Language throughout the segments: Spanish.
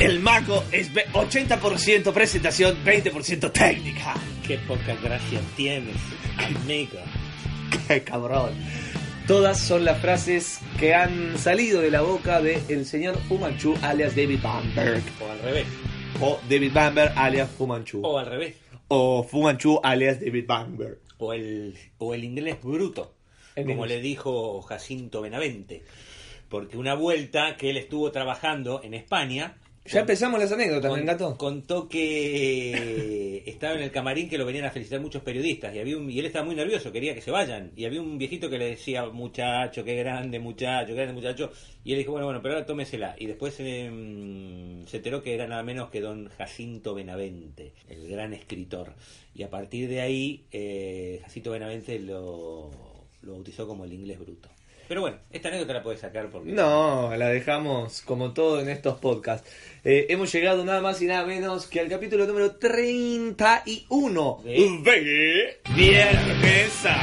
El mago es 80% presentación, 20% técnica. Qué poca gracia tienes, amigo. Qué cabrón. Todas son las frases que han salido de la boca del señor Fu Manchu, alias David Bamberg. O al revés. O David Bamberg, alias Fu Manchu. O al revés. O Fu Manchu, alias David Bamberg. O el, o el inglés bruto, El como inglés. le dijo Jacinto Benavente. Porque una vuelta que él estuvo trabajando en España. Ya empezamos las anécdotas, me encantó. Contó que estaba en el camarín que lo venían a felicitar muchos periodistas y había un, y él estaba muy nervioso, quería que se vayan y había un viejito que le decía muchacho, qué grande muchacho, qué grande muchacho y él dijo bueno bueno pero ahora tómesela y después eh, se enteró que era nada menos que don Jacinto Benavente, el gran escritor y a partir de ahí eh, Jacinto Benavente lo, lo bautizó como el inglés bruto. Pero bueno, esta anécdota la puedes sacar porque No, la dejamos como todo en estos podcasts. Eh, hemos llegado nada más y nada menos que al capítulo número 31 ¿De? Viermesa.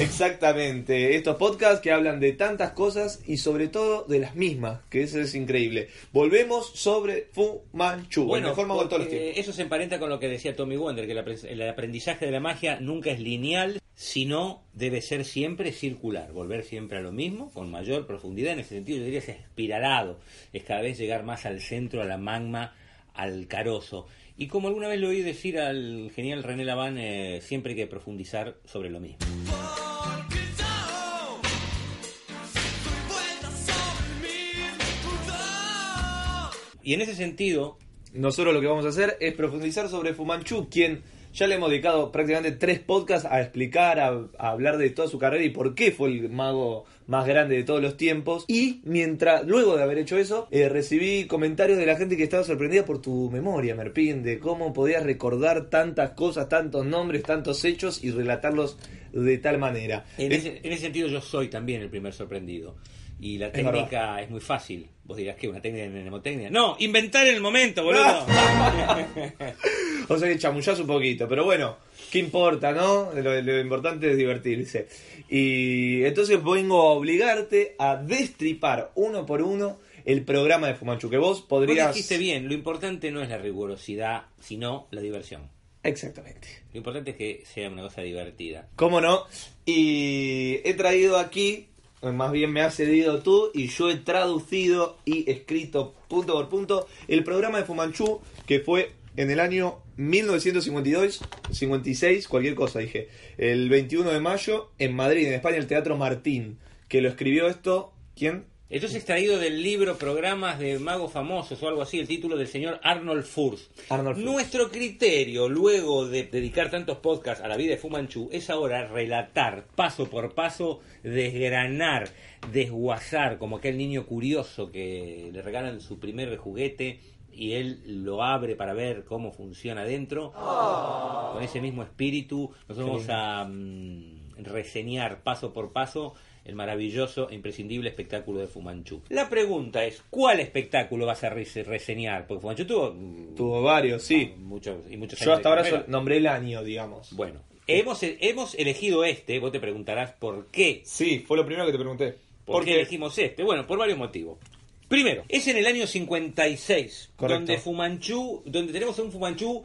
Exactamente, estos podcasts que hablan de tantas cosas y sobre todo de las mismas, que eso es increíble. Volvemos sobre Fu Manchu, el mejor mago de todos los porque tiempos. eso se emparenta con lo que decía Tommy Wonder, que el aprendizaje de la magia nunca es lineal, sino debe ser siempre circular, volver siempre a lo mismo, con mayor profundidad, en ese sentido yo diría es espiralado, es cada vez llegar más al centro, a la magma, al carozo. Y como alguna vez lo oí decir al genial René Laván, eh, siempre hay que profundizar sobre lo mismo. Y en ese sentido, Nosotros lo que vamos a hacer es profundizar sobre Fu Manchu, quien ya le hemos dedicado prácticamente tres podcasts a explicar, a, a hablar de toda su carrera y por qué fue el mago más grande de todos los tiempos. Y mientras, luego de haber hecho eso, eh, recibí comentarios de la gente que estaba sorprendida por tu memoria, Merpín, de cómo podías recordar tantas cosas, tantos nombres, tantos hechos y relatarlos de tal manera. En Es- ese, en ese sentido yo soy también el primer sorprendido. Y la técnica es, muy fácil. Vos dirás que una técnica de mnemotecnia. No, inventar en el momento, boludo. O sea que chamullás un poquito, pero bueno, ¿qué importa, no? Lo, lo importante es divertirse. Y entonces vengo a obligarte a destripar uno por uno el programa de Fumanchu, que vos Vos podrías... dijiste bien, lo importante no es la rigurosidad, sino la diversión. Exactamente. Lo importante es que sea una cosa divertida. ¿Cómo no? Y he traído aquí, más bien me has cedido tú, y yo he traducido y escrito punto por punto el programa de Fumanchu, que fue en el año 1952, 56, cualquier cosa dije, el 21 de mayo, en Madrid, en España, el Teatro Martín, que lo escribió esto, ¿quién? Esto es extraído del libro Programas de Magos Famosos o algo así, el título del señor Arnold Furst. Arnold. Nuestro criterio, luego de dedicar tantos podcasts a la vida de Fumanchu, es ahora relatar paso por paso, desgranar, desguazar, como aquel niño curioso que le regalan su primer juguete y él lo abre para ver cómo funciona dentro. Con ese mismo espíritu, nos vamos a mm, reseñar paso por paso el maravilloso e imprescindible espectáculo de Fumanchu. La pregunta es, ¿cuál espectáculo vas a rese- reseñar? Porque Fumanchu tuvo, mm, Tuvo varios, sí. muchos y muchos Yo hasta ahora nombré el año, digamos. Bueno, hemos, hemos elegido este, vos te preguntarás por qué. Sí, fue lo primero que te pregunté. ¿Por qué elegimos este? Bueno, por varios motivos. Primero, es en el año 56, Correcto. donde Fumanchu, donde tenemos un Fumanchu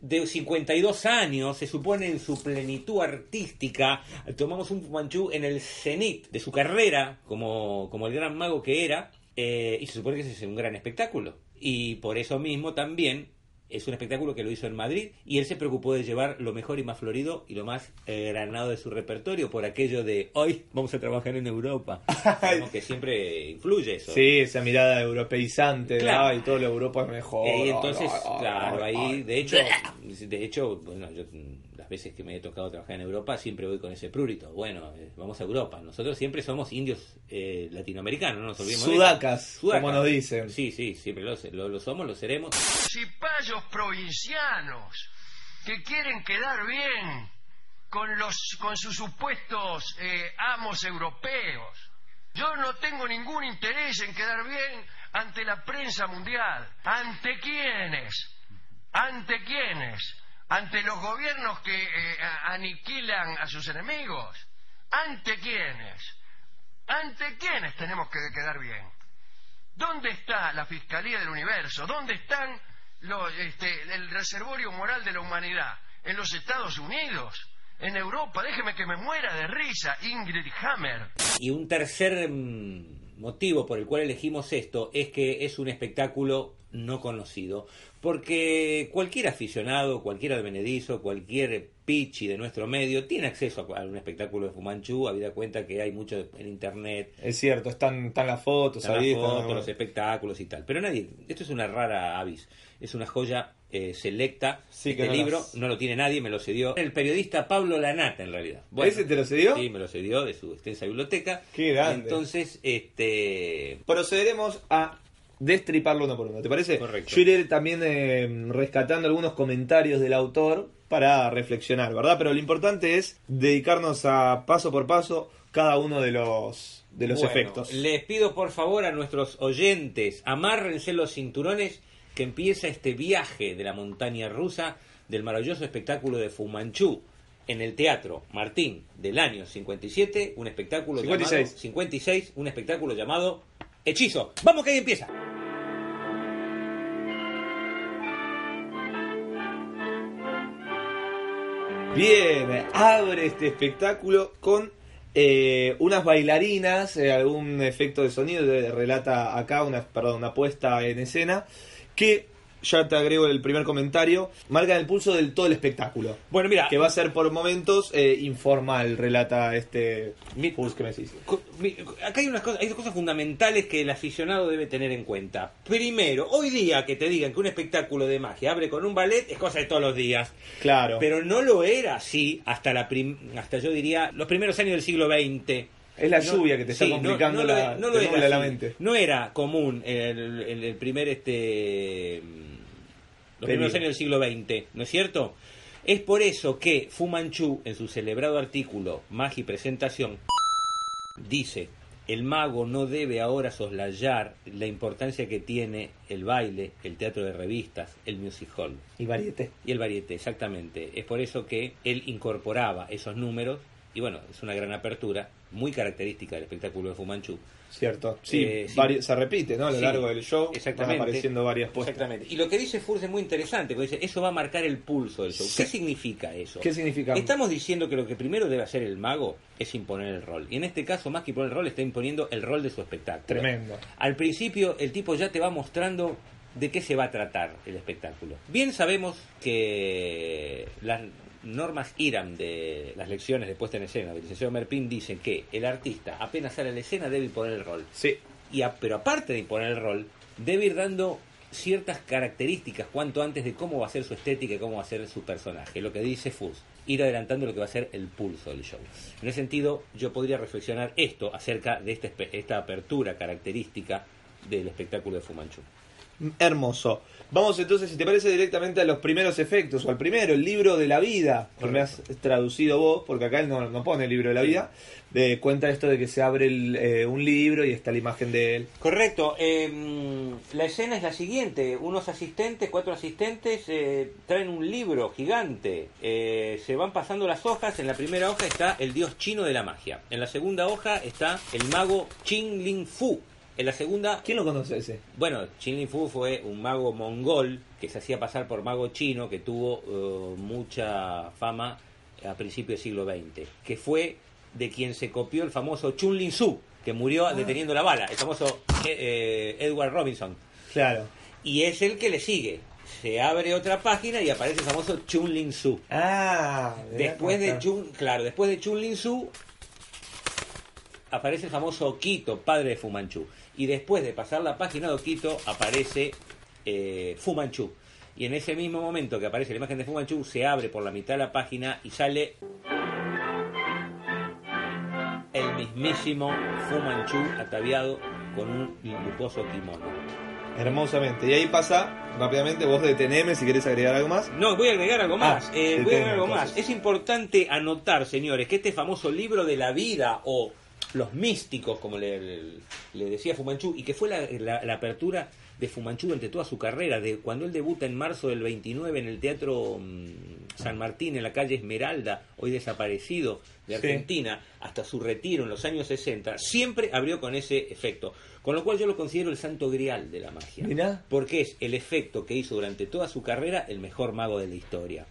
de 52 años, se supone en su plenitud artística, tomamos un Fumanchu en el cenit de su carrera, como, como el gran mago que era, eh, y se supone que es un gran espectáculo. Y por eso mismo también es un espectáculo que lo hizo en Madrid y él se preocupó de llevar lo mejor y más florido y lo más eh, granado de su repertorio por aquello de hoy vamos a trabajar en Europa. Como que siempre influye eso. Sí, esa mirada europeizante, de, Claro. ay, todo lo Europa es mejor. Eh, y entonces, ay, ay, claro, ay, ahí, ay. de hecho, de hecho, bueno, yo las veces que me he tocado trabajar en Europa siempre voy con ese prurito. Bueno, eh, vamos a Europa. Nosotros siempre somos indios eh, latinoamericanos, no nos olvidemos. de eso. Sudacas, como nos dicen. Sí, sí, siempre lo, lo, lo somos, lo seremos. Cipayos provincianos que quieren quedar bien con los con sus supuestos eh, amos europeos. Yo no tengo ningún interés en quedar bien ante la prensa mundial. ¿Ante quiénes? ¿Ante quiénes? ¿Ante los gobiernos que eh, aniquilan a sus enemigos? ¿Ante quiénes? ¿Ante quiénes tenemos que quedar bien? ¿Dónde está la Fiscalía del Universo? ¿Dónde están los, este, el reservorio moral de la humanidad? ¿En los Estados Unidos? ¿En Europa? Déjeme que me muera de risa, Ingrid Hammer. Y un tercer mm, motivo por el cual elegimos esto es que es un espectáculo no conocido. Porque cualquier aficionado, cualquier advenedizo, cualquier pichi de nuestro medio tiene acceso a, a un espectáculo de Fumanchu, habida cuenta que hay mucho en internet, Es cierto, están, están las fotos están ahí. las están- fotos, los espectáculos y tal. Pero nadie, esto es una rara avis, es una joya eh, selecta. Sí, que no libro las- no lo tiene nadie, me lo cedió el periodista Pablo Lanata en realidad. ¿Ese te lo cedió? Sí, me lo cedió de su extensa biblioteca. Qué grande. Entonces, este Procederemos a destriparlo uno por uno, ¿te parece? Correcto. Yo iré también eh, rescatando algunos comentarios del autor para reflexionar, ¿verdad? Pero lo importante es dedicarnos a paso por paso cada uno de los, de los Bueno, efectos. Les pido por favor a nuestros oyentes, amárrense los cinturones que empieza este viaje de la montaña rusa del maravilloso espectáculo de Fumanchu en el Teatro Martín del año 57, un espectáculo 56. llamado 56, un espectáculo llamado Hechizo. Vamos que ahí empieza. Bien, abre este espectáculo con eh, unas bailarinas, eh, algún efecto de sonido, de- relata acá una, perdón, una puesta en escena, que ya te agrego el primer comentario, marcan el pulso del todo el espectáculo. Bueno, mira, Que va a ser por momentos eh, informal, relata este Mi- que me decís. Mi- Acá hay unas cosas, hay dos cosas fundamentales que el aficionado debe tener en cuenta. Primero, hoy día que te digan que un espectáculo de magia abre con un ballet es cosa de todos los días. Claro. Pero no lo era así hasta la prim- hasta yo diría los primeros años del siglo XX. es la No- lluvia que te está sí, complicando no la, no era la así. mente. No era común el, el- el primer este los Periodo. primeros años del siglo XX, ¿no es cierto? Es por eso que Fu Manchu en su celebrado artículo Magia y Presentación dice el mago no debe ahora soslayar la importancia que tiene el baile, el teatro de revistas, el music hall. Y varieté. Y el varieté, exactamente. Es por eso que él incorporaba esos números, y bueno, es una gran apertura, muy característica del espectáculo de Fumanchu. Cierto. Sí, Eh, sí. se repite, ¿no? A lo Sí, largo del show exactamente. van apareciendo varias puestas. Exactamente. Y lo que dice Furs es muy interesante, porque dice, eso va a marcar el pulso del show. Sí. ¿Qué significa eso? ¿Qué significa? Estamos diciendo que lo que primero debe hacer el mago es imponer el rol. Y en este caso, más que imponer el rol, está imponiendo el rol de su espectáculo. Tremendo. Al principio, el tipo ya te va mostrando de qué se va a tratar el espectáculo. Bien sabemos que las normas IRAM de las lecciones de puesta en escena del licenciado Merpin dicen que el artista apenas sale a la escena debe imponer el rol. Sí. Y a- pero aparte de imponer el rol, debe ir dando ciertas características cuanto antes de cómo va a ser su estética y cómo va a ser su personaje. Lo que dice Fus, ir adelantando lo que va a ser el pulso del show. En ese sentido, yo podría reflexionar esto acerca de esta, esta apertura característica del espectáculo de Fumanchu. Hermoso. Vamos entonces, si te parece, directamente a los primeros efectos, o al primero, el libro de la vida, que me has traducido vos, porque acá él no, no pone el libro de la vida, de, cuenta esto de que se abre el, eh, un libro y está la imagen de él. Correcto. eh, la escena es la siguiente. Unos asistentes, cuatro asistentes, eh, traen un libro gigante. Eh, se van pasando las hojas. En la primera hoja está el dios chino de la magia. En la segunda hoja está el mago Qin Ling Fu. En la segunda, ¿Quién lo conoce ese? bueno, Qin Ling Fu fue un mago mongol que se hacía pasar por mago chino que tuvo eh, mucha fama a principios del siglo XX, que fue de quien se copió el famoso Chun Lin Su. que murió deteniendo la bala, el famoso eh, eh, Edward Robinson. Claro. Y es el que le sigue. Se abre otra página y aparece el famoso Chun Lin Su. Ah, Después de Chun, claro, después de Chun Lin Su aparece el famoso Okito, padre de Fu Manchu. Y después de pasar la página de Okito aparece eh, Fu Manchu. Y en ese mismo momento que aparece la imagen de Fu Manchu, se abre por la mitad de la página y sale el mismísimo Fu Manchu ataviado con un lujoso kimono. Hermosamente. Y ahí pasa, rápidamente, vos deteneme si querés agregar algo más. No, voy a agregar algo más. Ah, eh, voy a agregar algo entonces. más. Es importante anotar, señores, que este famoso libro de la vida o los místicos, como le, le- le decía Fumanchu, y que fue la, la- la apertura de Fumanchu durante toda su carrera, de cuando él debuta en marzo del 29 en el Teatro mm, San Martín, en la calle Esmeralda, hoy desaparecido de Sí. Argentina, hasta su retiro en los años 60, siempre abrió con ese efecto. Con lo cual yo lo considero el santo grial de la magia. Mirá. Porque es el efecto que hizo durante toda su carrera el mejor mago de la historia.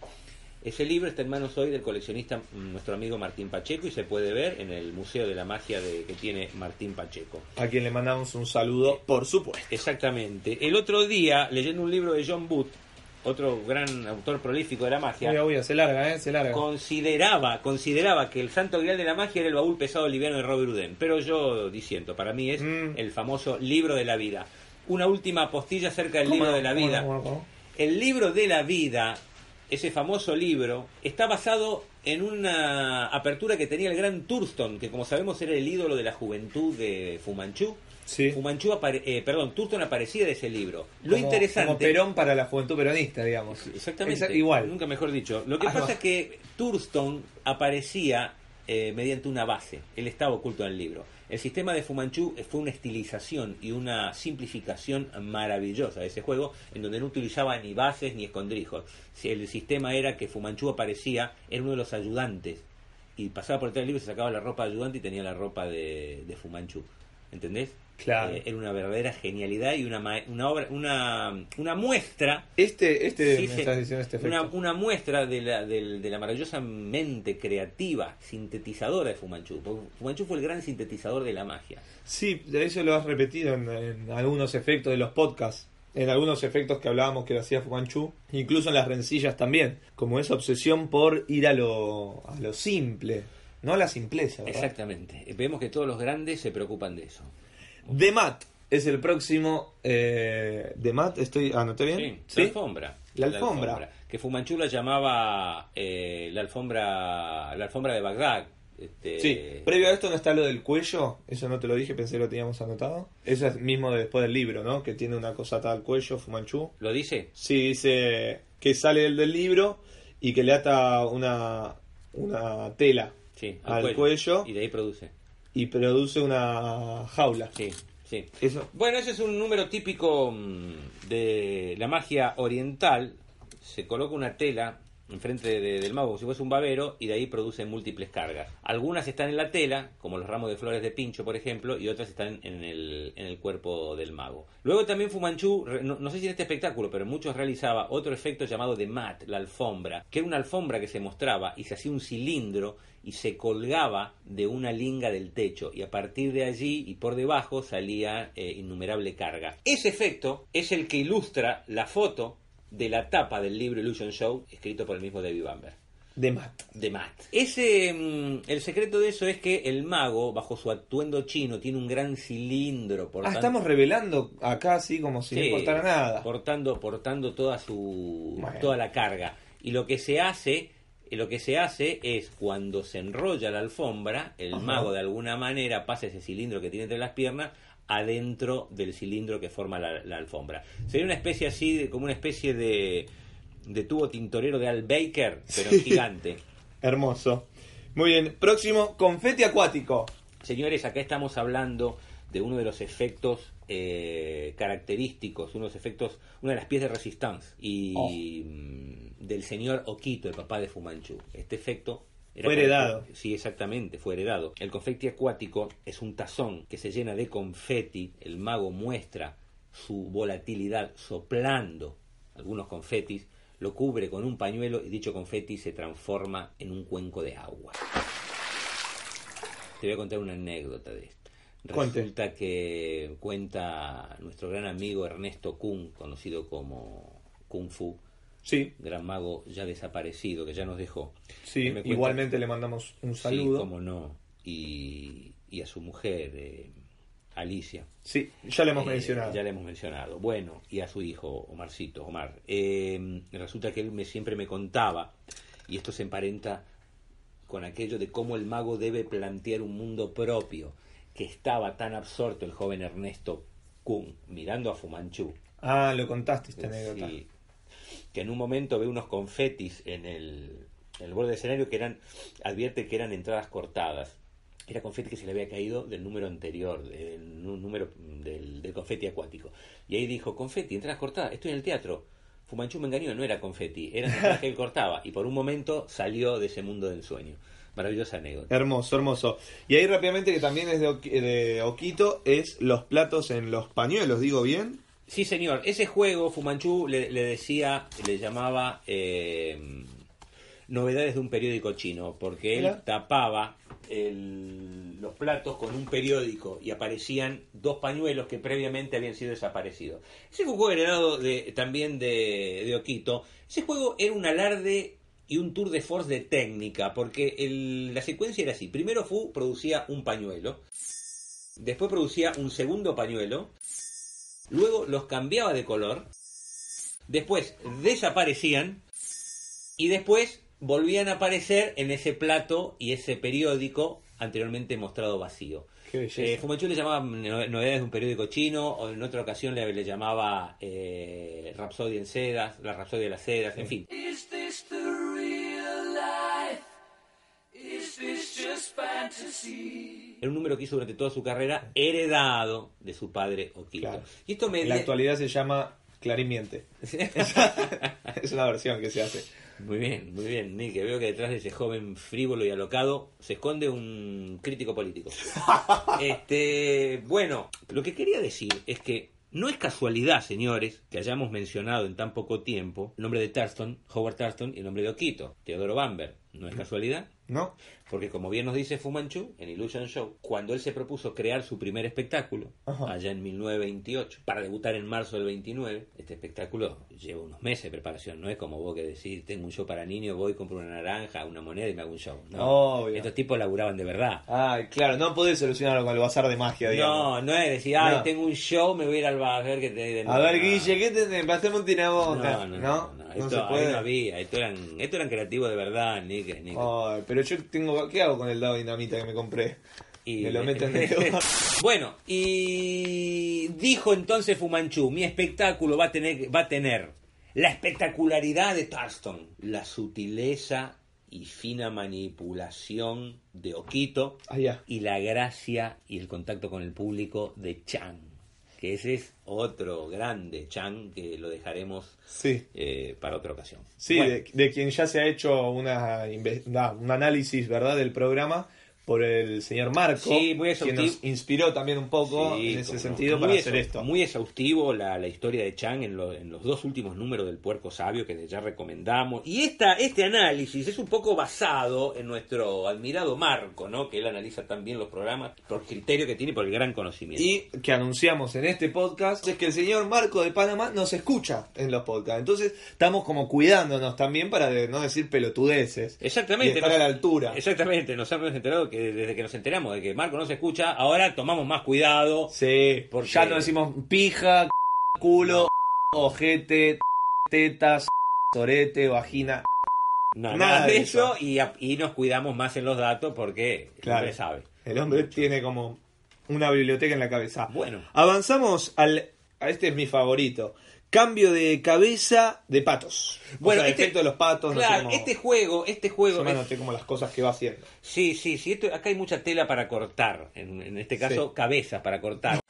Ese libro está en manos hoy del coleccionista, mm, nuestro amigo Martín Pacheco, y se puede ver en el Museo de la Magia de, que tiene Martín Pacheco. A quien le mandamos un saludo, por supuesto. Exactamente. El otro día, leyendo un libro de John Booth, otro gran autor prolífico de la magia, Uy, uy, se larga, ¿eh? Se larga. consideraba, consideraba que el santo grial de la magia era el baúl pesado liviano de Robert Houdin. Pero yo disiento, para mí es Mm. el famoso libro de la vida. Una última postilla acerca del ¿Cómo libro de la ¿Cómo vida. ¿Cómo? ¿Cómo? El libro de la vida, ese famoso libro, está basado en una apertura que tenía el gran Thurston, que como sabemos era el ídolo de la juventud de Fumanchu. Sí. Fumanchu apare- eh, perdón, Thurston aparecía de ese libro. Lo Como- interesante. Como Perón para la juventud peronista, digamos. Exactamente. Exa- igual. Nunca mejor dicho. Lo que Ah, pasa no. es que Thurston aparecía eh, mediante una base. Él estaba oculto en el libro. El sistema de Fumanchu eh, fue una estilización y una simplificación maravillosa de ese juego, en donde no utilizaba ni bases ni escondrijos. El sistema era que Fumanchu aparecía, era uno de los ayudantes. Y pasaba por detrás del libro se sacaba la ropa de ayudante y tenía la ropa de, de Fumanchu. ¿Entendés? Claro. Eh, era una verdadera genialidad y una, una obra, una, una muestra Este, este, Sí, me sí. estás diciendo este una, una muestra de la, del- de la maravillosa mente creativa, sintetizadora de Fumanchu. Porque Fumanchu fue el gran sintetizador de la magia. Sí, de eso lo has repetido en, en algunos efectos de los podcasts. En algunos efectos que hablábamos que lo hacía Fumanchu. Incluso en las rencillas también. Como esa obsesión por ir a lo, a lo simple. No a la simpleza, ¿verdad? Exactamente. Vemos que todos los grandes se preocupan de eso. The Mat es el próximo. Eh, The Mat, estoy. ¿Anoté bien? Sí, la alfombra. La alfombra. Que Fumanchu la llamaba eh, la alfombra la alfombra de Bagdad. Este, Sí, previo a esto no está lo del cuello, eso no te lo dije, pensé que lo teníamos anotado. Eso es mismo de después del libro, ¿no? Que tiene una cosa atada al cuello, Fumanchu. ¿Lo dice? Sí, dice que sale el del libro y que le ata una, una tela Sí, al cuello, Y de ahí produce. Y produce una jaula. Sí, sí. Eso. Bueno, ese es un número típico mm, de la magia oriental. Se coloca una tela enfrente de- del mago como si fuese un babero y de ahí produce múltiples cargas. Algunas están en la tela, como los ramos de flores de pincho, por ejemplo, y otras están en el, en el cuerpo del mago. Luego también Fumanchu, no, no sé si en este espectáculo, pero en muchos realizaba otro efecto llamado de mat, la alfombra, que era una alfombra que se mostraba y se hacía un cilindro y se colgaba de una linga del techo y a partir de allí y por debajo salía eh, innumerable carga. Ese efecto es el que ilustra la foto de la tapa del libro Illusion Show escrito por el mismo David Bamber De mat. de Matt. Ese, mm, el secreto de eso es que el mago, bajo su atuendo chino, tiene un gran cilindro. Por Ah, tanto- estamos revelando acá así como si no Sí, importara nada. Portando, portando toda su Bueno. toda la carga. Y lo que se hace, eh, lo que se hace es cuando se enrolla la alfombra, el Ajá. mago de alguna manera pasa ese cilindro que tiene entre las piernas adentro del cilindro que forma la, la alfombra. Sería una especie así, de- como una especie de, de tubo tintorero de Al Baker, pero Sí. gigante. Hermoso. Muy bien, próximo, confeti acuático. Señores, acá estamos hablando de uno de los efectos eh, característicos, uno de los efectos, una de las piezas de Resistance y Oh. mm, del señor Okito, el papá de Fumanchu. Este efecto era Fue heredado. Sí, exactamente, fue heredado. El confeti acuático es un tazón que se llena de confeti. El mago muestra su volatilidad soplando algunos confetis, lo cubre con un pañuelo y dicho confeti se transforma en un cuenco de agua. Te voy a contar una anécdota de esto. Cuente. Resulta que cuenta nuestro gran amigo Ernesto Kung, conocido como Kung Fu, Sí, gran mago ya desaparecido, que ya nos dejó. sí. Cuenta- Igualmente le mandamos un saludo. Sí, cómo no. Y, y a su mujer, eh, Alicia. Sí, ya le hemos Eh, mencionado. Ya le hemos mencionado. Bueno, y a su hijo, Omarcito, Omar. Eh, resulta que él me, siempre me contaba, y esto se emparenta con aquello de cómo el mago debe plantear un mundo propio, que estaba tan absorto el joven Ernesto Kuhn mirando a Fumanchu. Ah, lo contaste esta anécdota. Sí, que en un momento ve unos confetis en el, en el borde del escenario que eran, advierte que eran entradas cortadas. Era confeti que se le había caído del número anterior, del número del, del confeti acuático. Y ahí dijo, confeti, entradas cortadas, estoy en el teatro. Fumanchu me engañó, no era confeti, eran entradas que él cortaba. Y por un momento salió de ese mundo del sueño. Maravillosa anécdota. Hermoso, hermoso. Y ahí rápidamente, que también es de, de Oquito, es los platos en los pañuelos, ¿digo bien? Sí, señor. Ese juego, Fumanchu le, le decía, le llamaba eh, novedades de un periódico chino, porque él tapaba el- los platos con un periódico y aparecían dos pañuelos que previamente habían sido desaparecidos. Ese fue un juego heredado de, también de, de Oquito. Ese juego era un alarde y un tour de force de técnica, porque el- la secuencia era así. Primero Fu producía un pañuelo, después producía un segundo pañuelo, luego los cambiaba de color, después desaparecían y después volvían a aparecer en ese plato y ese periódico anteriormente mostrado vacío. Eh, Fumanchu le llamaba no- novedades de un periódico chino, o en otra ocasión le, le llamaba eh, Rapsodia en sedas, la Rapsodia de las sedas, en fin. Era un número que hizo durante toda su carrera, heredado de su padre Oquito. Claro. Y esto me En la actualidad se llama Clarimiente. es una versión que se hace. Muy bien, muy bien, Nick. Veo que detrás de ese joven frívolo y alocado se esconde un crítico político. este, bueno, lo que quería decir es que no es casualidad, señores, que hayamos mencionado en tan poco tiempo el nombre de Thurston, Howard Thurston, y el nombre de Oquito, Teodoro Bamber. No es casualidad, ¿No? porque como bien nos dice Fumanchu en Illusion Show, cuando él se propuso crear su primer espectáculo, Ajá. allá en 1928, para debutar en marzo del 29, este espectáculo lleva unos meses de preparación, no es como vos que decís, tengo un show para niños, voy, compro una naranja, una moneda y me hago un show. No, Obvio. estos tipos laburaban de verdad. Ay, claro, no podés solucionarlo con el bazar de magia, digamos. No, no es decir, ay, No. tengo un show, me voy a ir al ver que te. A ver, No. Guille, ¿qué tenés? Pasame un tiraboca. No, no, no, no, Esto, se puede. no había, esto eran, esto eran creativos de verdad, Nick, Nick. Ay, pero yo tengo. ¿Qué hago con el dado dinamita que me compré? Y Me lo meto en el bueno, y dijo entonces Fumanchu, mi espectáculo va a tener, va a tener la espectacularidad de Tarston, la sutileza y fina manipulación de Oquito Ah, y la gracia y el contacto con el público de Chang, que ese es otro grande Chang que lo dejaremos Sí. eh, para otra ocasión. Sí, Bueno, de, de quien ya se ha hecho una, un análisis, ¿verdad?, del programa por el señor Marco, Sí, muy quien exhaustivo. nos inspiró también un poco Sí, en ese sentido Muy para hacer esto. Muy exhaustivo la, la historia de Chang en, lo- en los dos últimos números del Puerco Sabio que ya recomendamos. Y esta, este análisis es un poco basado en nuestro admirado Marco, ¿no? que él analiza también los programas por criterio que tiene por el gran conocimiento. Y que anunciamos en este podcast es que el señor Marco de Panamá nos escucha en los podcasts. Entonces estamos como cuidándonos también para de no decir pelotudeces. Exactamente. Y estar nos- a la altura. Exactamente, nos hemos enterado que desde que nos enteramos de que Marco no se escucha, ahora tomamos más cuidado. Sí, Porque- ya no decimos pija, culo, ojete, tetas, sorete, vagina. No, Nada nada, de eso, eso. Y, a- y nos cuidamos más en los datos porque el hombre sabe. El hombre tiene como una biblioteca en la cabeza. Bueno. Avanzamos al. A este es mi favorito. Cambio de cabeza de patos. Bueno, o sea, este- efecto de los patos. no sé Claro, cómo- este juego, este juego. yo es- como las cosas que va haciendo. Sí, sí, sí. Esto, acá hay mucha tela para cortar. En, en este caso, Sí. cabezas para cortar.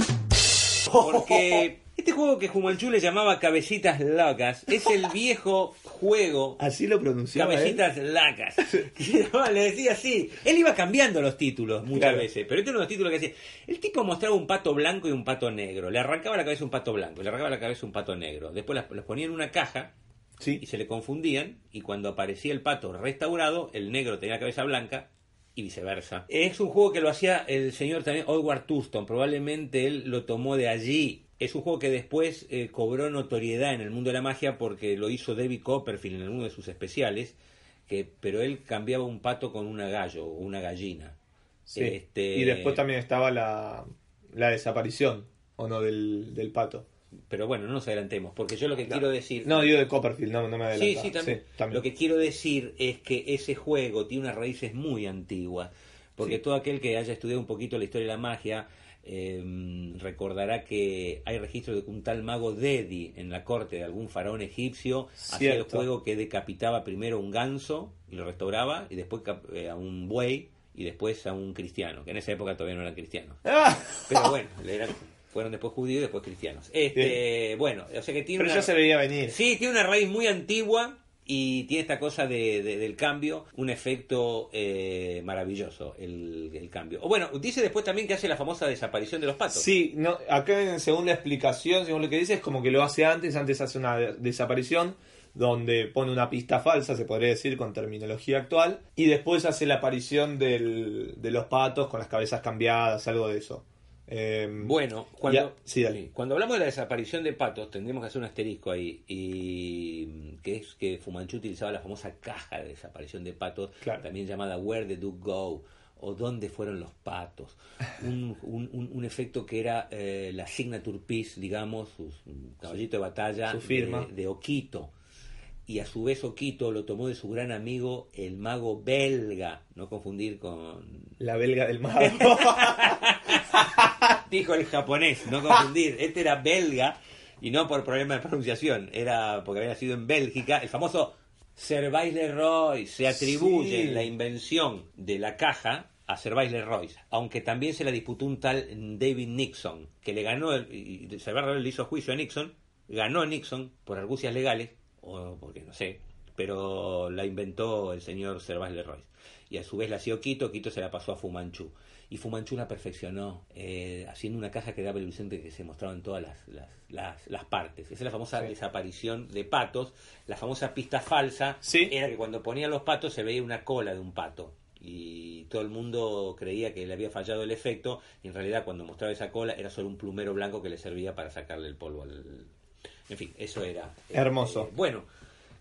Porque este juego que Jumanchu le llamaba Cabecitas Locas es el viejo juego Así lo pronunciaba. ¿eh? Cabecitas Lacas. Le decía así. Él iba cambiando los títulos muchas Claro. veces, pero este uno de los títulos que hacía. El tipo mostraba un pato blanco y un pato negro. Le arrancaba la cabeza un pato blanco, le arrancaba la cabeza un pato negro. Después los ponía en una caja Sí. y se le confundían. Y cuando aparecía el pato restaurado, el negro tenía la cabeza blanca y viceversa. Es un juego que lo hacía el señor también Edward Tuston, probablemente él lo tomó de allí. Es un juego que después eh, cobró notoriedad en el mundo de la magia porque lo hizo David Copperfield en uno de sus especiales, que, pero él cambiaba un pato con una gallo o una gallina. Sí. Este, Y después también estaba la, la desaparición, ¿o no? Del, del pato. Pero bueno, no nos adelantemos, porque yo lo que quiero decir... No, digo de Copperfield, no, no me Sí, adelantaba. sí también. Lo que quiero decir es que ese juego tiene unas raíces muy antiguas, porque Sí. todo aquel que haya estudiado un poquito la historia de la magia eh, recordará que hay registros de que un tal mago Dedi en la corte de algún faraón egipcio hacía el juego que decapitaba primero un ganso y lo restauraba, y después eh, a un buey y después a un cristiano, que en esa época todavía no eran cristianos. ¡Ah! Pero bueno, eran- fueron después judíos y después cristianos. Este, bueno, o sea que tiene Pero una- ya se veía venir. Sí, tiene una raíz muy antigua y tiene esta cosa de, de- del cambio, un efecto eh, maravilloso, el, el cambio. O bueno, dice después también que hace la famosa desaparición de los patos. Sí, no, acá según la explicación, según lo que dice, es como que lo hace antes, antes hace una de- desaparición donde pone una pista falsa, se podría decir con terminología actual, y después hace la aparición del- de los patos con las cabezas cambiadas, algo de eso. Eh, Bueno, cuando, Ya, sí, dale. cuando hablamos de la desaparición de patos, tendríamos que hacer un asterisco ahí, y que es que Fumanchu utilizaba la famosa caja de desaparición de patos, Claro. también llamada Where the Duck Go, o ¿Dónde fueron los patos? Un, un- un- un efecto que era eh, la signature piece, digamos, su, su caballito de batalla Su firma. De, de Oquito. Y a su vez Oquito lo tomó de su gran amigo, el mago belga, no confundir con La belga del mago. Dijo el japonés, no confundir. Este era belga y no por problema de pronunciación, era porque había nacido en Bélgica. El famoso Servais Leroy se atribuye Sí. la invención de la caja a Servais Leroy, aunque también se la disputó un tal David Nixon, que le ganó, el- y le hizo juicio a Nixon, ganó Nixon por argucias legales, o porque no sé, pero la inventó el señor Servais Leroy. Y a su vez la hacía Quito, Quito se la pasó a Fumanchu. Y Fumanchu la perfeccionó, eh, haciendo una caja que daba ilusión de que se mostraban todas las, las, las, las partes. Esa es la famosa Sí. desaparición de patos. La famosa pista falsa Sí. era que cuando ponían los patos se veía una cola de un pato. Y todo el mundo creía que le había fallado el efecto. Y en realidad cuando mostraba esa cola era solo un plumero blanco que le servía para sacarle el polvo al... En fin, eso era. Hermoso. Eh, bueno,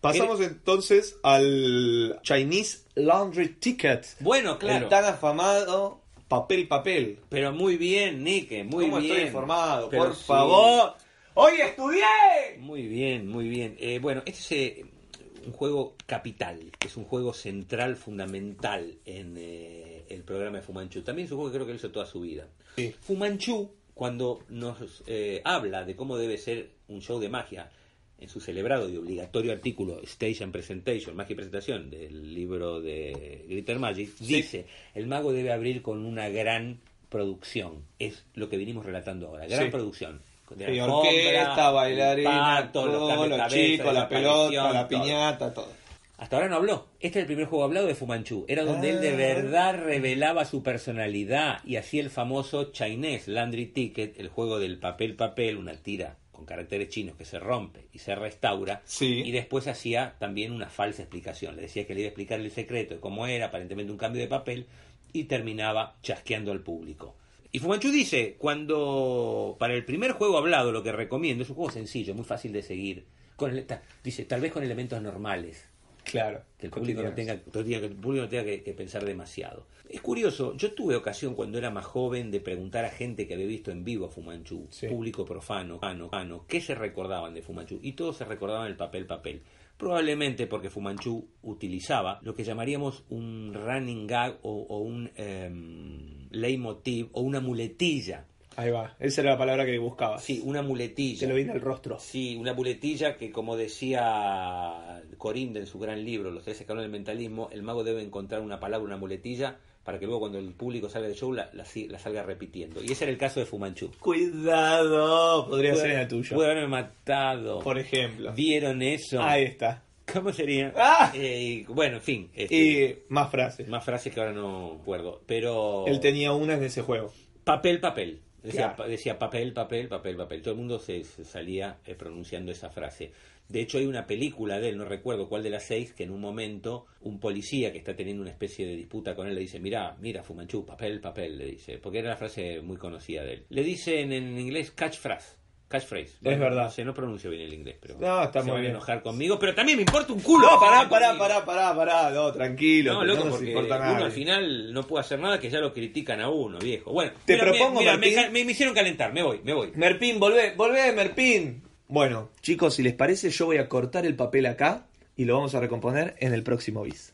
Pasamos entonces al Chinese Laundry Ticket. bueno, claro. El tan afamado papel papel. Pero muy bien, Nike, muy ¿Cómo bien. estoy informado? Pero Por sí. favor. ¡Hoy estudié! Muy bien, muy bien. Eh, bueno, este es eh, un juego capital, es un juego central, fundamental en eh, el programa de Fumanchu. También es un juego que creo que lo hizo toda su vida. Sí. Fumanchu, cuando nos eh, habla de cómo debe ser un show de magia, en su celebrado y obligatorio artículo Stage and Presentation, Magia y Presentación, del libro de Glitter Magic, dice, el mago debe abrir con una gran producción. Es lo que venimos relatando ahora, gran Sí. producción. De alfombra, orquesta, bailarina, pato, los todo, cambios de los cabeza, chicos, la pelota, la piñata, todo. Hasta ahora no habló. Este es el primer juego hablado de Fumanchu. Era donde él de Ah. verdad revelaba su personalidad y hacía el famoso Chinese Landry Ticket, el juego del papel papel, una tira con caracteres chinos que se rompe y se restaura. Sí. Y después hacía también una falsa explicación. Le decía que le iba a explicar el secreto de cómo era, aparentemente un cambio de papel, y terminaba chasqueando al público. Y Fumanchu dice, cuando para el primer juego hablado lo que recomiendo es un juego sencillo, muy fácil de seguir. Con ta- dice, tal vez con elementos normales Claro. que el público no tenga, que el público no tenga que, que pensar demasiado. Es curioso, yo tuve ocasión cuando era más joven de preguntar a gente que había visto en vivo a Fumanchu, Sí. público profano, ano, ano, qué se recordaban de Fumanchu, y todos se recordaban el papel papel. Probablemente porque Fumanchu utilizaba lo que llamaríamos un running gag o, o un em, leitmotiv o una muletilla. Ahí va. Esa era la palabra que buscaba. Sí, una muletilla. Se lo viene al rostro. Sí, una muletilla que, como decía Corinde en su gran libro, Los tres escalones del mentalismo, el mago debe encontrar una palabra, una muletilla, para que luego cuando el público salga del show la, la la salga repitiendo. Y ese era el caso de Fumanchu. Cuidado. Podría Puede- ser el tuyo. Puede haberme matado. Por ejemplo. ¿Vieron eso? Ahí está. ¿Cómo sería? ¡Ah! Eh, bueno, en fin. este, Y más frases. Más frases que ahora no recuerdo. Pero... Él tenía una en ese juego. Papel, papel. Decía, decía papel, papel, papel, papel. Todo el mundo se, se salía eh, pronunciando esa frase. De hecho, hay una película de él, no recuerdo cuál de las seis, que en un momento un policía que está teniendo una especie de disputa con él le dice, mira, mira, Fumanchu, papel, papel, le dice, porque era la frase muy conocida de él. Le dicen en inglés catchphrase. Catchphrase. Es verdad. Sé, no pronuncio bien el inglés, pero No, está se muy van a bien. enojar conmigo, pero también me importa un culo. No, pará, se pará, pará, pará, pará, no, tranquilo, No, loco, no porque importa uno nada. al final no puede hacer nada que ya lo critican a uno, viejo. Bueno, Te mira, propongo, mira, me, Martín. ca- me- me hicieron calentar, me voy, me voy. Merpín, volvé, volvé, Merpín. Bueno, chicos, si les parece, yo voy a cortar el papel acá y lo vamos a recomponer en el próximo bis.